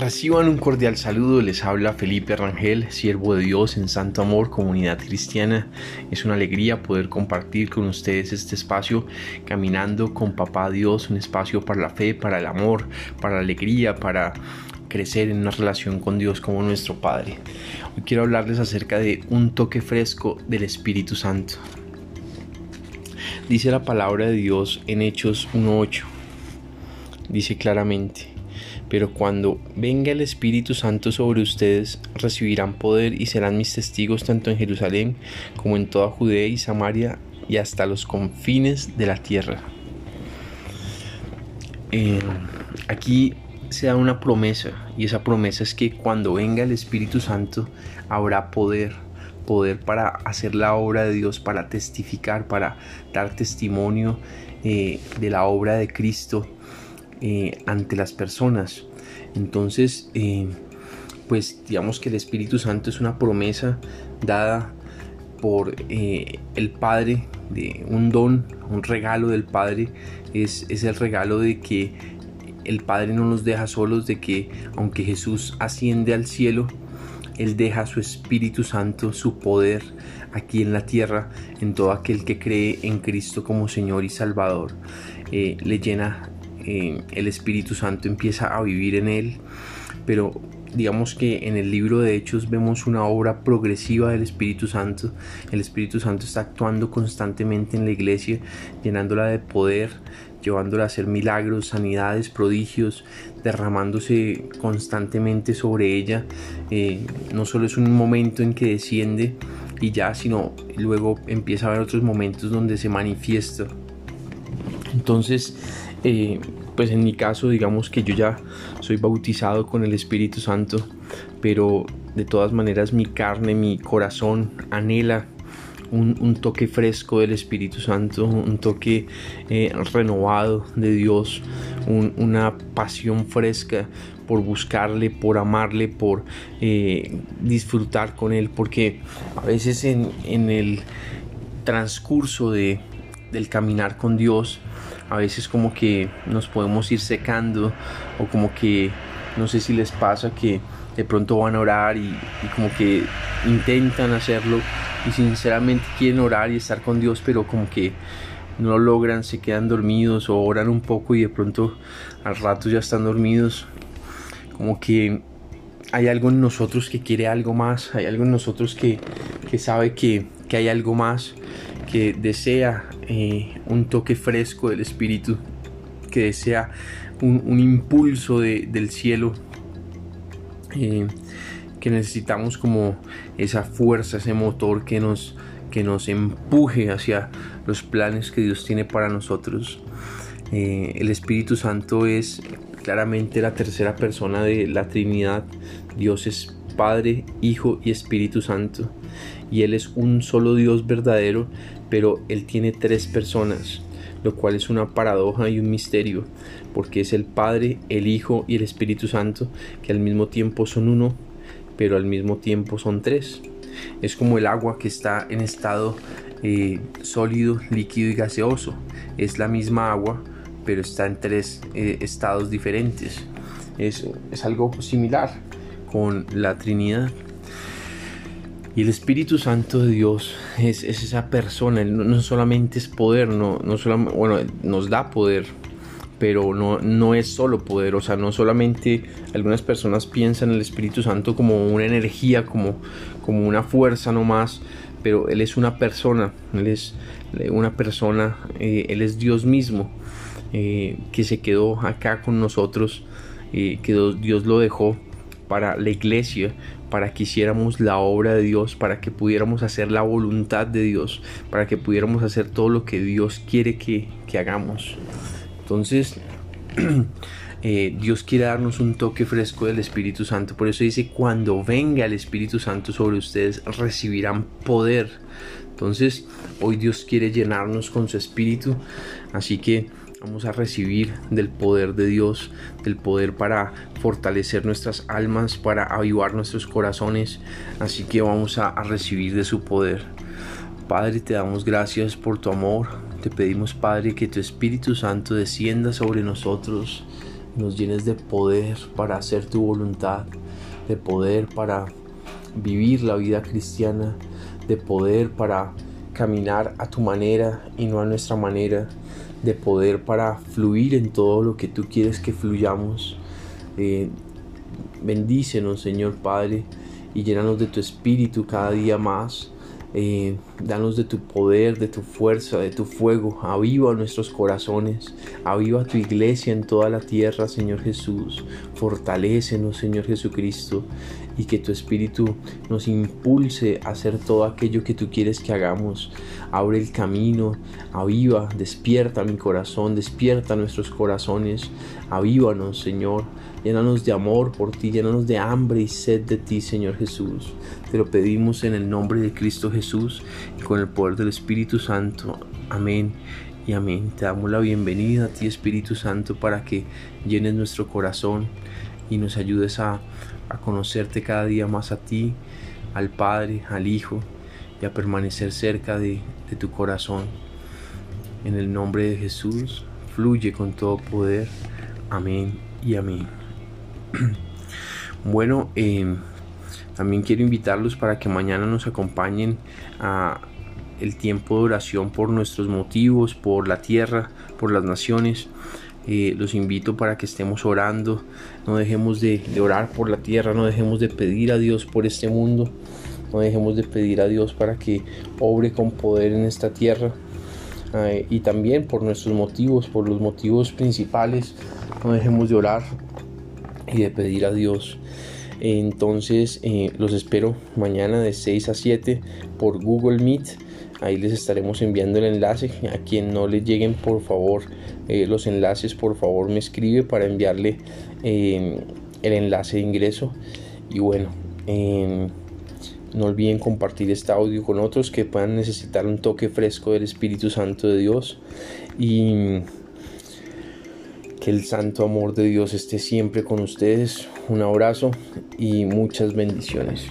Reciban un cordial saludo, les habla Felipe Rangel, siervo de Dios en Santo Amor, comunidad cristiana. Es una alegría poder compartir con ustedes este espacio caminando con Papá Dios, un espacio para la fe, para el amor, para la alegría, para crecer en una relación con Dios como nuestro Padre. Hoy quiero hablarles acerca de un toque fresco del Espíritu Santo. Dice la palabra de Dios en Hechos 1.8. Dice claramente, pero cuando venga el Espíritu Santo sobre ustedes, recibirán poder y serán mis testigos tanto en Jerusalén como en toda Judea y Samaria y hasta los confines de la tierra. Eh, aquí se da una promesa y esa promesa es que cuando venga el Espíritu Santo habrá poder, poder para hacer la obra de Dios, para testificar, para dar testimonio eh, de la obra de Cristo eh, ante las personas. Entonces, eh, pues digamos que el Espíritu Santo es una promesa dada por eh, el Padre, de un don, un regalo del Padre, es, es el regalo de que el Padre no nos deja solos, de que aunque Jesús asciende al cielo, Él deja su Espíritu Santo, su poder aquí en la tierra, en todo aquel que cree en Cristo como Señor y Salvador. le llena el Espíritu Santo empieza a vivir en él, pero digamos que en el libro de Hechos vemos una obra progresiva del Espíritu Santo. El Espíritu Santo está actuando constantemente en la iglesia, llenándola de poder, llevándola a hacer milagros, sanidades, prodigios, derramándose constantemente sobre ella. Eh, no solo es un momento en que desciende y ya, sino luego empieza a haber otros momentos donde se manifiesta. Entonces, eh, pues en mi caso digamos que yo ya soy bautizado con el Espíritu Santo, pero de todas maneras mi carne, mi corazón anhela un, toque fresco del Espíritu Santo, un toque eh, renovado de Dios, una pasión fresca por buscarle, por amarle, por eh, disfrutar con Él, porque a veces en, en el transcurso de, del caminar con Dios, a veces como que nos podemos ir secando o como que no sé si les pasa que de pronto van a orar y, como que intentan hacerlo y sinceramente quieren orar y estar con Dios pero como que no lo logran, se quedan dormidos o oran un poco y de pronto al rato ya están dormidos. Como que hay algo en nosotros que quiere algo más, hay algo en nosotros que, que sabe que, que hay algo más que desea eh, un toque fresco del Espíritu, que desea un, impulso del cielo, eh, que necesitamos como esa fuerza, ese motor que nos, que nos empuje hacia los planes que Dios tiene para nosotros. Eh, el Espíritu Santo es claramente la tercera persona de la Trinidad. Dios es Padre, Hijo y Espíritu Santo. Y Él es un solo Dios verdadero pero Él tiene tres personas, lo cual es una paradoja y un misterio, porque es el Padre, el Hijo y el Espíritu Santo, que al mismo tiempo son uno, pero al mismo tiempo son tres. Es como el agua que está en estado eh, sólido, líquido y gaseoso. Es la misma agua, pero está en tres eh, estados diferentes. Es, es algo similar con la Trinidad. Y el Espíritu Santo de Dios es, esa persona, no, solamente es poder, no, no solamente, bueno, nos da poder, pero no, no es solo poder, o sea, no solamente algunas personas piensan en el Espíritu Santo como una energía, como, como una fuerza nomás, pero Él es una persona, Él es una persona, eh, Él es Dios mismo, eh, que se quedó acá con nosotros, eh, que Dios lo dejó para la iglesia, para que hiciéramos la obra de Dios, para que pudiéramos hacer la voluntad de Dios, para que pudiéramos hacer todo lo que Dios quiere que, hagamos. Entonces, eh, Dios quiere darnos un toque fresco del Espíritu Santo. Por eso dice, cuando venga el Espíritu Santo sobre ustedes, recibirán poder. Entonces, hoy Dios quiere llenarnos con su Espíritu. Así que Vamos a recibir del poder de Dios, del poder para fortalecer nuestras almas, para avivar nuestros corazones. Así que vamos a, recibir de su poder. Padre, te damos gracias por tu amor. Te pedimos, Padre, que tu Espíritu Santo descienda sobre nosotros. nos llenes de poder para hacer tu voluntad, de poder para vivir la vida cristiana, de poder para caminar a tu manera y no a nuestra manera, de poder para fluir en todo lo que tú quieres que fluyamos. Eh, bendícenos, Señor Padre, y llénanos de tu espíritu cada día más. Eh, danos de tu poder, de tu fuerza, de tu fuego. Aviva nuestros corazones. Aviva tu iglesia en toda la tierra, Señor Jesús. Fortalécenos, Señor Jesucristo. Y que tu espíritu nos impulse a hacer todo aquello que tú quieres que hagamos. Abre el camino. Aviva, despierta mi corazón. Despierta nuestros corazones. Avívanos, Señor. Llénanos de amor por ti, llénanos de hambre y sed de ti, Señor Jesús. Te lo pedimos en el nombre de Cristo Jesús y con el poder del Espíritu Santo. Amén y amén. Te damos la bienvenida a ti, Espíritu Santo, para que llenes nuestro corazón y nos ayudes a, conocerte cada día más a ti, al Padre, al Hijo y a permanecer cerca de, de tu corazón. En el nombre de Jesús, fluye con todo poder. Amén y amén. bueno, em, también quiero invitarlos para que mañana nos acompañen a el tiempo de oración por nuestros motivos, por la tierra, por las naciones. Eh, los invito para que estemos orando, no dejemos de, orar por la tierra, no dejemos de pedir a Dios por este mundo, no dejemos de pedir a Dios para que obre con poder en esta tierra. Eh, y también por nuestros motivos, por los motivos principales, no dejemos de orar y de pedir a Dios. Entonces eh, los espero mañana de 6 a 7 por Google Meet. Ahí les estaremos enviando el enlace. A quien no le lleguen, por favor, eh, los enlaces, por favor, me escribe para enviarle em, el enlace de ingreso. Y bueno, em, no olviden compartir este audio con otros que puedan necesitar un toque fresco del Espíritu Santo de Dios. Y que el santo amor de Dios esté siempre con ustedes. Un abrazo y muchas bendiciones.